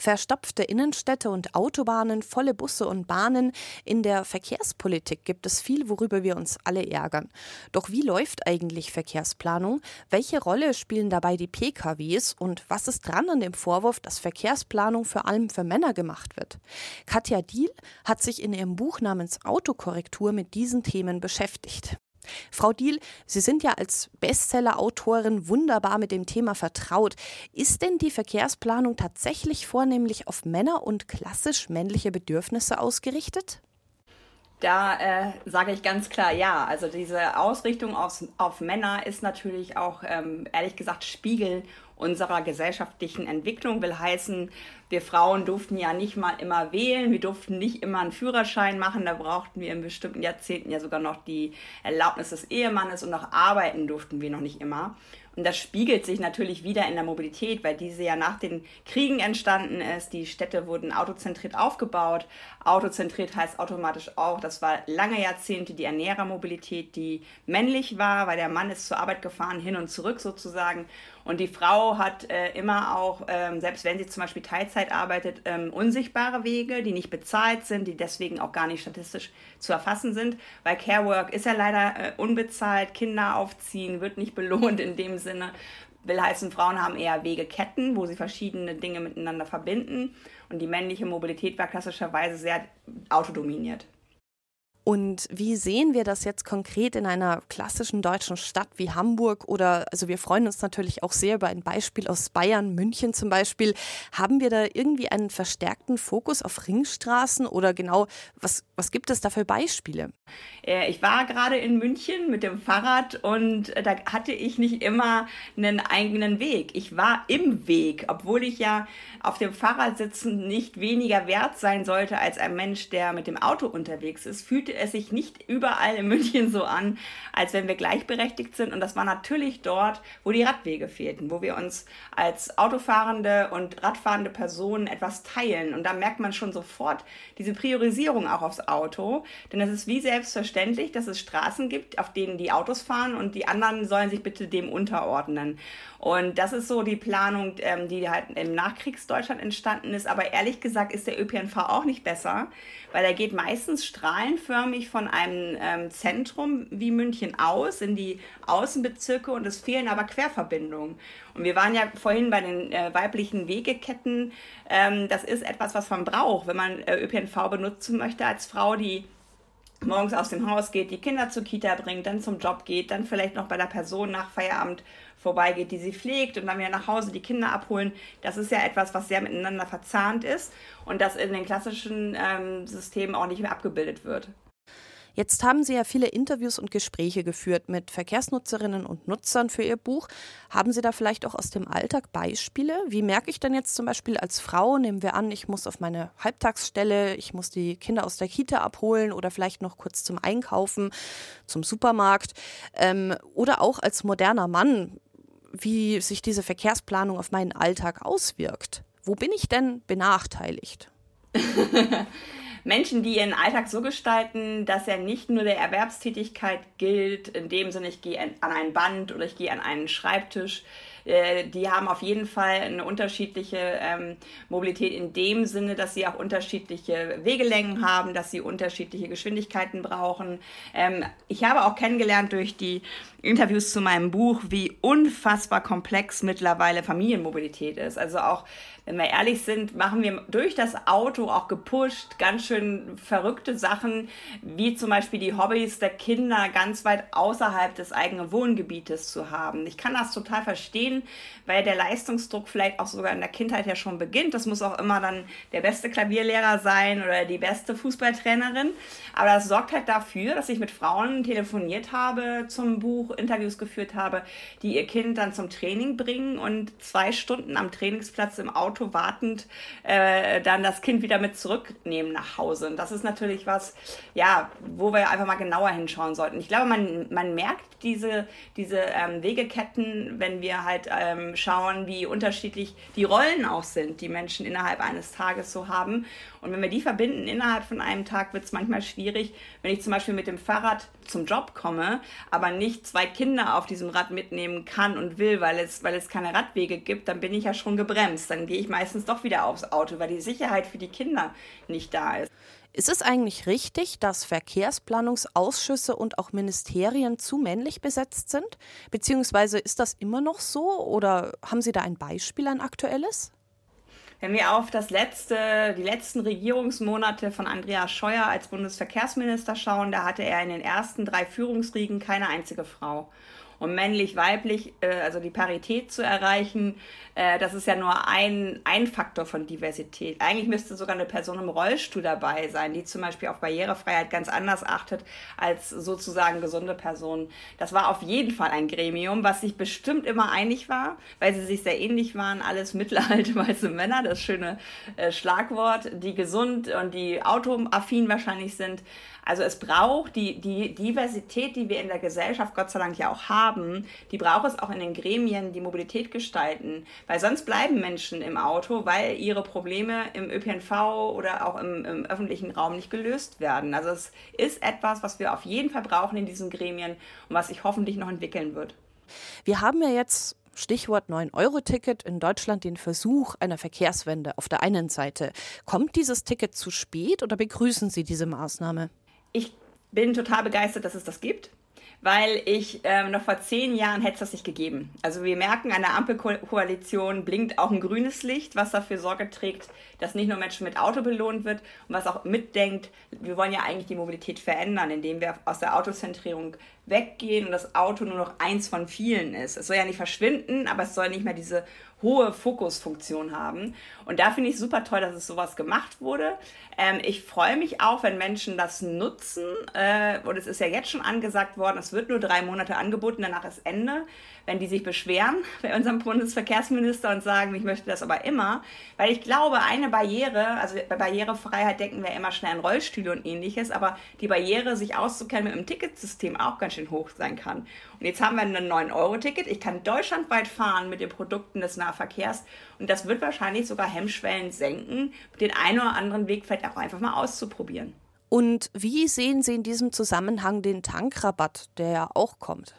Verstopfte Innenstädte und Autobahnen, volle Busse und Bahnen. In der Verkehrspolitik gibt es viel, worüber wir uns alle ärgern. Doch wie läuft eigentlich Verkehrsplanung? Welche Rolle spielen dabei die PKWs? Und was ist dran an dem Vorwurf, dass Verkehrsplanung vor allem für Männer gemacht wird? Katja Diel hat sich in ihrem Buch namens Autokorrektur mit diesen Themen beschäftigt. Frau Diel, Sie sind ja als Bestseller-Autorin wunderbar mit dem Thema vertraut. Ist denn die Verkehrsplanung tatsächlich vornehmlich auf Männer und klassisch männliche Bedürfnisse ausgerichtet? Da äh, sage ich ganz klar ja. Also diese Ausrichtung auf, auf Männer ist natürlich auch ähm, ehrlich gesagt Spiegel unserer gesellschaftlichen Entwicklung. Will heißen, wir Frauen durften ja nicht mal immer wählen, wir durften nicht immer einen Führerschein machen, da brauchten wir in bestimmten Jahrzehnten ja sogar noch die Erlaubnis des Ehemannes und auch arbeiten durften wir noch nicht immer. Und das spiegelt sich natürlich wieder in der Mobilität, weil diese ja nach den Kriegen entstanden ist. Die Städte wurden autozentriert aufgebaut. Autozentriert heißt automatisch auch, das war lange Jahrzehnte die Ernährermobilität, die männlich war, weil der Mann ist zur Arbeit gefahren, hin und zurück sozusagen. Und die Frau hat äh, immer auch, ähm, selbst wenn sie zum Beispiel Teilzeit arbeitet, ähm, unsichtbare Wege, die nicht bezahlt sind, die deswegen auch gar nicht statistisch zu erfassen sind, weil Care Work ist ja leider äh, unbezahlt, Kinder aufziehen wird nicht belohnt in dem Sinne. Will heißen, Frauen haben eher Wegeketten, wo sie verschiedene Dinge miteinander verbinden. Und die männliche Mobilität war klassischerweise sehr autodominiert. Und wie sehen wir das jetzt konkret in einer klassischen deutschen Stadt wie Hamburg oder, also wir freuen uns natürlich auch sehr über ein Beispiel aus Bayern, München zum Beispiel. Haben wir da irgendwie einen verstärkten Fokus auf Ringstraßen oder genau, was, was gibt es da für Beispiele? Äh, ich war gerade in München mit dem Fahrrad und äh, da hatte ich nicht immer einen eigenen Weg. Ich war im Weg, obwohl ich ja auf dem Fahrrad sitzen nicht weniger wert sein sollte als ein Mensch, der mit dem Auto unterwegs ist, fühlte es sich nicht überall in München so an, als wenn wir gleichberechtigt sind. Und das war natürlich dort, wo die Radwege fehlten, wo wir uns als autofahrende und radfahrende Personen etwas teilen. Und da merkt man schon sofort diese Priorisierung auch aufs Auto. Denn es ist wie selbstverständlich, dass es Straßen gibt, auf denen die Autos fahren und die anderen sollen sich bitte dem unterordnen. Und das ist so die Planung, ähm, die halt im Nachkriegsdeutschland entstanden ist. Aber ehrlich gesagt ist der ÖPNV auch nicht besser, weil er geht meistens strahlenförmig von einem ähm, Zentrum wie München aus in die Außenbezirke und es fehlen aber Querverbindungen. Und wir waren ja vorhin bei den äh, weiblichen Wegeketten. Ähm, das ist etwas, was man braucht, wenn man äh, ÖPNV benutzen möchte als Frau, die morgens aus dem Haus geht, die Kinder zur Kita bringt, dann zum Job geht, dann vielleicht noch bei der Person nach Feierabend vorbeigeht, die sie pflegt und dann wieder nach Hause die Kinder abholen. Das ist ja etwas, was sehr miteinander verzahnt ist und das in den klassischen ähm, Systemen auch nicht mehr abgebildet wird. Jetzt haben Sie ja viele Interviews und Gespräche geführt mit Verkehrsnutzerinnen und Nutzern für Ihr Buch. Haben Sie da vielleicht auch aus dem Alltag Beispiele? Wie merke ich denn jetzt zum Beispiel als Frau, nehmen wir an, ich muss auf meine Halbtagsstelle, ich muss die Kinder aus der Kita abholen oder vielleicht noch kurz zum Einkaufen, zum Supermarkt. Ähm, oder auch als moderner Mann, wie sich diese Verkehrsplanung auf meinen Alltag auswirkt. Wo bin ich denn benachteiligt? Menschen, die ihren Alltag so gestalten, dass er nicht nur der Erwerbstätigkeit gilt, in dem Sinne, ich gehe an ein Band oder ich gehe an einen Schreibtisch, äh, die haben auf jeden Fall eine unterschiedliche ähm, Mobilität in dem Sinne, dass sie auch unterschiedliche Wegelängen haben, dass sie unterschiedliche Geschwindigkeiten brauchen. Ähm, ich habe auch kennengelernt durch die Interviews zu meinem Buch, wie unfassbar komplex mittlerweile Familienmobilität ist. Also auch wenn wir ehrlich sind, machen wir durch das Auto auch gepusht ganz schön verrückte Sachen, wie zum Beispiel die Hobbys der Kinder ganz weit außerhalb des eigenen Wohngebietes zu haben. Ich kann das total verstehen, weil der Leistungsdruck vielleicht auch sogar in der Kindheit ja schon beginnt. Das muss auch immer dann der beste Klavierlehrer sein oder die beste Fußballtrainerin. Aber das sorgt halt dafür, dass ich mit Frauen telefoniert habe zum Buch, Interviews geführt habe, die ihr Kind dann zum Training bringen und zwei Stunden am Trainingsplatz im Auto Auto wartend äh, dann das Kind wieder mit zurücknehmen nach Hause. Und das ist natürlich was, ja, wo wir einfach mal genauer hinschauen sollten. Ich glaube, man, man merkt diese, diese ähm, Wegeketten, wenn wir halt halt ähm, schauen, wie unterschiedlich die Rollen auch sind, die Menschen innerhalb eines Tages so haben. Und wenn wir die verbinden innerhalb von einem Tag, wird es manchmal schwierig, wenn ich zum Beispiel mit dem Fahrrad zum Job komme, aber nicht zwei Kinder auf diesem Rad mitnehmen kann und will, weil es, weil es keine Radwege gibt, dann bin ich ja schon gebremst. Dann gehe ich meistens doch wieder aufs Auto, weil die Sicherheit für die Kinder nicht da ist. Ist es eigentlich richtig, dass Verkehrsplanungsausschüsse und auch Ministerien zu männlich besetzt sind? Beziehungsweise ist das immer noch so oder haben Sie da ein Beispiel, ein aktuelles? Wenn wir auf das letzte, die letzten Regierungsmonate von Andreas Scheuer als Bundesverkehrsminister schauen, da hatte er in den ersten drei Führungsriegen keine einzige Frau und männlich-weiblich, äh, also die Parität zu erreichen, äh, das ist ja nur ein, ein Faktor von Diversität. Eigentlich müsste sogar eine Person im Rollstuhl dabei sein, die zum Beispiel auf Barrierefreiheit ganz anders achtet als sozusagen gesunde Personen. Das war auf jeden Fall ein Gremium, was sich bestimmt immer einig war, weil sie sich sehr ähnlich waren. Alles mittelalte weiße Männer, das schöne äh, Schlagwort, die gesund und die autoaffin wahrscheinlich sind. Also es braucht die, die Diversität, die wir in der Gesellschaft Gott sei Dank ja auch haben, die braucht es auch in den Gremien, die Mobilität gestalten, weil sonst bleiben Menschen im Auto, weil ihre Probleme im ÖPNV oder auch im, im öffentlichen Raum nicht gelöst werden. Also es ist etwas, was wir auf jeden Fall brauchen in diesen Gremien und was sich hoffentlich noch entwickeln wird. Wir haben ja jetzt Stichwort 9-Euro-Ticket in Deutschland den Versuch einer Verkehrswende auf der einen Seite. Kommt dieses Ticket zu spät oder begrüßen Sie diese Maßnahme? ich bin total begeistert, dass es das gibt weil ich ähm, noch vor zehn Jahren hätte es das nicht gegeben. Also wir merken, an der Ampelkoalition blinkt auch ein grünes Licht, was dafür Sorge trägt, dass nicht nur Menschen mit Auto belohnt wird und was auch mitdenkt, wir wollen ja eigentlich die Mobilität verändern, indem wir aus der Autozentrierung weggehen und das Auto nur noch eins von vielen ist. Es soll ja nicht verschwinden, aber es soll nicht mehr diese hohe Fokusfunktion haben. Und da finde ich super toll, dass es sowas gemacht wurde. Ähm, ich freue mich auch, wenn Menschen das nutzen. Äh, und es ist ja jetzt schon angesagt worden, es wird nur drei Monate angeboten, danach ist Ende. Wenn die sich beschweren bei unserem Bundesverkehrsminister und sagen, ich möchte das aber immer, weil ich glaube, eine Barriere, also bei Barrierefreiheit denken wir immer schnell an Rollstühle und ähnliches, aber die Barriere, sich auszukennen mit einem Ticketsystem auch ganz schön hoch sein kann. Und jetzt haben wir ein 9-Euro-Ticket. Ich kann deutschlandweit fahren mit den Produkten des Nahverkehrs und das wird wahrscheinlich sogar Hemmschwellen senken, den einen oder anderen Weg vielleicht auch einfach mal auszuprobieren. Und wie sehen Sie in diesem Zusammenhang den Tankrabatt, der ja auch kommt?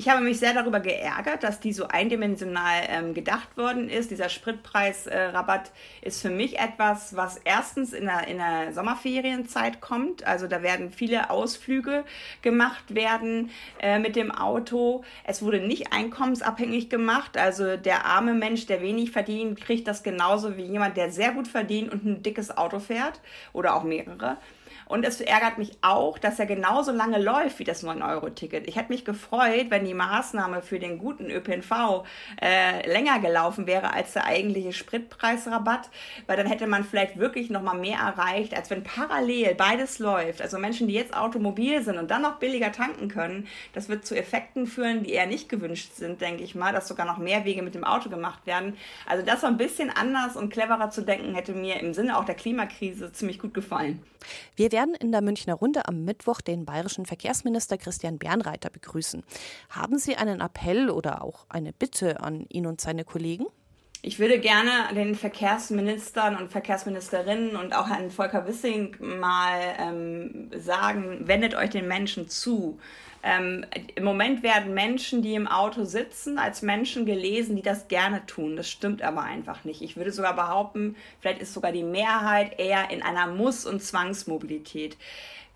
Ich habe mich sehr darüber geärgert, dass die so eindimensional ähm, gedacht worden ist. Dieser Spritpreisrabatt äh, ist für mich etwas, was erstens in der, in der Sommerferienzeit kommt. Also da werden viele Ausflüge gemacht werden äh, mit dem Auto. Es wurde nicht einkommensabhängig gemacht. Also der arme Mensch, der wenig verdient, kriegt das genauso wie jemand, der sehr gut verdient und ein dickes Auto fährt oder auch mehrere. Und es ärgert mich auch, dass er genauso lange läuft wie das 9-Euro-Ticket. Ich hätte mich gefreut, wenn die Maßnahme für den guten ÖPNV äh, länger gelaufen wäre als der eigentliche Spritpreisrabatt, weil dann hätte man vielleicht wirklich noch mal mehr erreicht, als wenn parallel beides läuft. Also Menschen, die jetzt automobil sind und dann noch billiger tanken können, das wird zu Effekten führen, die eher nicht gewünscht sind, denke ich mal, dass sogar noch mehr Wege mit dem Auto gemacht werden. Also das so ein bisschen anders und cleverer zu denken, hätte mir im Sinne auch der Klimakrise ziemlich gut gefallen. Wir werden in der Münchner Runde am Mittwoch den bayerischen Verkehrsminister Christian Bernreiter begrüßen. Haben Sie einen Appell oder auch eine Bitte an ihn und seine Kollegen? Ich würde gerne den Verkehrsministern und Verkehrsministerinnen und auch Herrn Volker Wissing mal ähm, sagen, wendet euch den Menschen zu. Ähm, Im Moment werden Menschen, die im Auto sitzen, als Menschen gelesen, die das gerne tun. Das stimmt aber einfach nicht. Ich würde sogar behaupten, vielleicht ist sogar die Mehrheit eher in einer Muss- und Zwangsmobilität.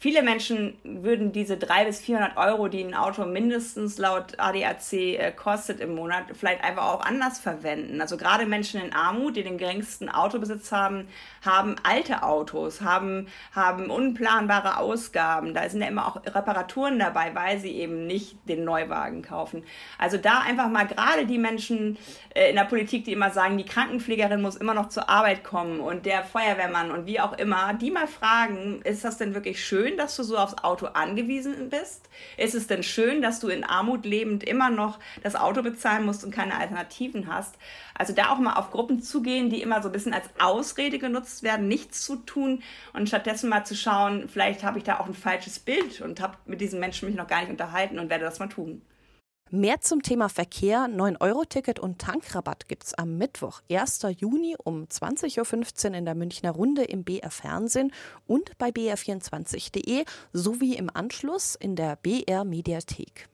Viele Menschen würden diese 300 bis 400 Euro, die ein Auto mindestens laut ADAC äh, kostet im Monat, vielleicht einfach auch anders verwenden. Also gerade Menschen in Armut, die den geringsten Autobesitz haben, haben alte Autos, haben, haben unplanbare Ausgaben. Da sind ja immer auch Reparaturen dabei, weil sie eben nicht den Neuwagen kaufen. Also da einfach mal gerade die Menschen äh, in der Politik, die immer sagen, die Krankenpflegerin muss immer noch zur Arbeit kommen und der Feuerwehrmann und wie auch immer, die mal fragen, ist das denn wirklich schön? Schön, dass du so aufs Auto angewiesen bist? Ist es denn schön, dass du in Armut lebend immer noch das Auto bezahlen musst und keine Alternativen hast? Also da auch mal auf Gruppen zugehen, die immer so ein bisschen als Ausrede genutzt werden, nichts zu tun und stattdessen mal zu schauen, vielleicht habe ich da auch ein falsches Bild und habe mit diesen Menschen mich noch gar nicht unterhalten und werde das mal tun. Mehr zum Thema Verkehr, 9-Euro-Ticket und Tankrabatt gibt es am Mittwoch, 1. Juni um 20.15 Uhr in der Münchner Runde im BR Fernsehen und bei br24.de sowie im Anschluss in der BR Mediathek.